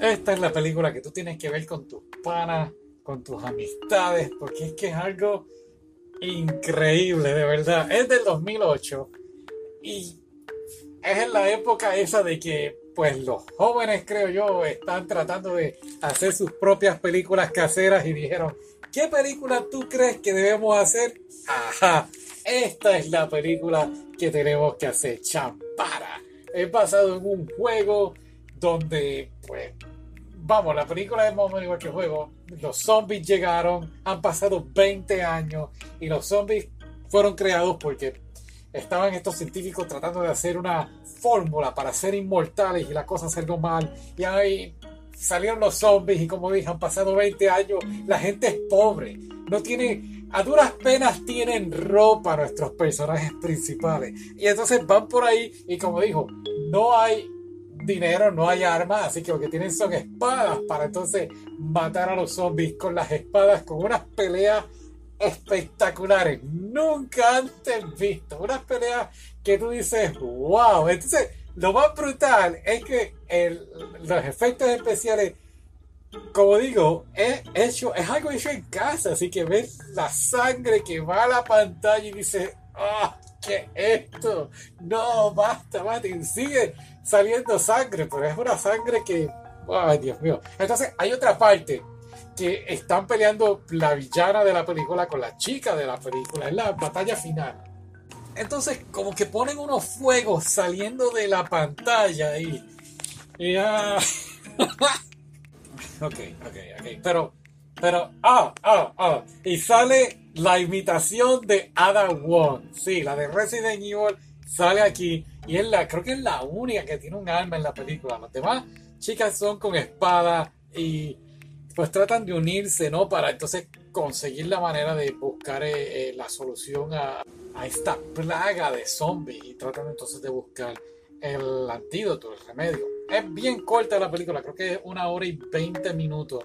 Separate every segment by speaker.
Speaker 1: esta es la película que tú tienes que ver con tus panas, con tus amistades, porque es que es algo increíble, de verdad. Es del 2008 y es en la época esa de que pues los jóvenes, creo yo, están tratando de hacer sus propias películas caseras y dijeron, ¿qué película tú crees que debemos hacer? Ajá, esta es la película que tenemos que hacer, champara. Es basado en un juego donde, pues, vamos, la película es más o menos igual que el juego. Los zombies llegaron, han pasado 20 años y los zombies fueron creados porque estaban estos científicos tratando de hacer una fórmula para ser inmortales y la cosa salió mal. Y ahí salieron los zombies y como dije, han pasado 20 años, la gente es pobre, no tiene, a duras penas tienen ropa nuestros personajes principales. Y entonces van por ahí y como dijo, no hay dinero, no hay armas, así que lo que tienen son espadas para entonces matar a los zombies con las espadas, con unas peleas espectaculares, nunca antes visto, unas peleas que tú dices, wow, entonces lo más brutal es que los efectos especiales, como digo, es, hecho, es algo hecho en casa, así que ves la sangre que va a la pantalla y dices, ah, ¿qué es esto? No, basta, y sigue saliendo sangre, pero es una sangre que, ay Dios mío. Entonces hay otra parte que están peleando la villana de la película con la chica de la película, es la batalla final. Entonces, como que ponen unos fuegos saliendo de la pantalla y. y ah, ok, ok, ok. Pero, pero, ah, ah, ah. Y sale la imitación de Ada Wong. Sí, la de Resident Evil sale aquí. Y es la, creo que es la única que tiene un arma en la película. Las demás chicas son con espada y pues tratan de unirse, ¿no? Para entonces conseguir la manera de buscar eh, eh, la solución a, a, esta plaga de zombies y tratan entonces de buscar el antídoto, el remedio. Es bien corta la película, creo que es una hora y 20 minutos.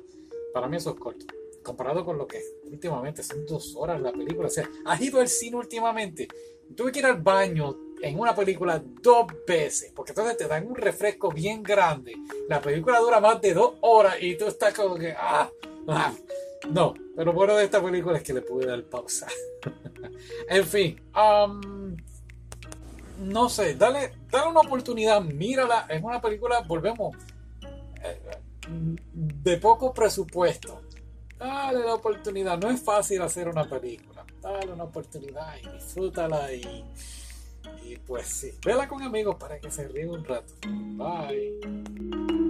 Speaker 1: Para mí eso es corto. Comparado con lo que últimamente son dos horas la película. O sea, ¿has ido al cine últimamente? Tuve que ir al baño en una película dos veces, porque entonces te dan un refresco bien grande. La película dura más de dos horas y tú estás como que, ah, ah. No, pero bueno de esta película es que le pude dar pausa. en fin, um, no sé, dale, dale una oportunidad, mírala. Es una película, volvemos, de poco presupuesto. Dale la oportunidad, no es fácil hacer una película. Dale una oportunidad y disfrútala y pues sí, vela con amigos para que se ríen un rato. Bye.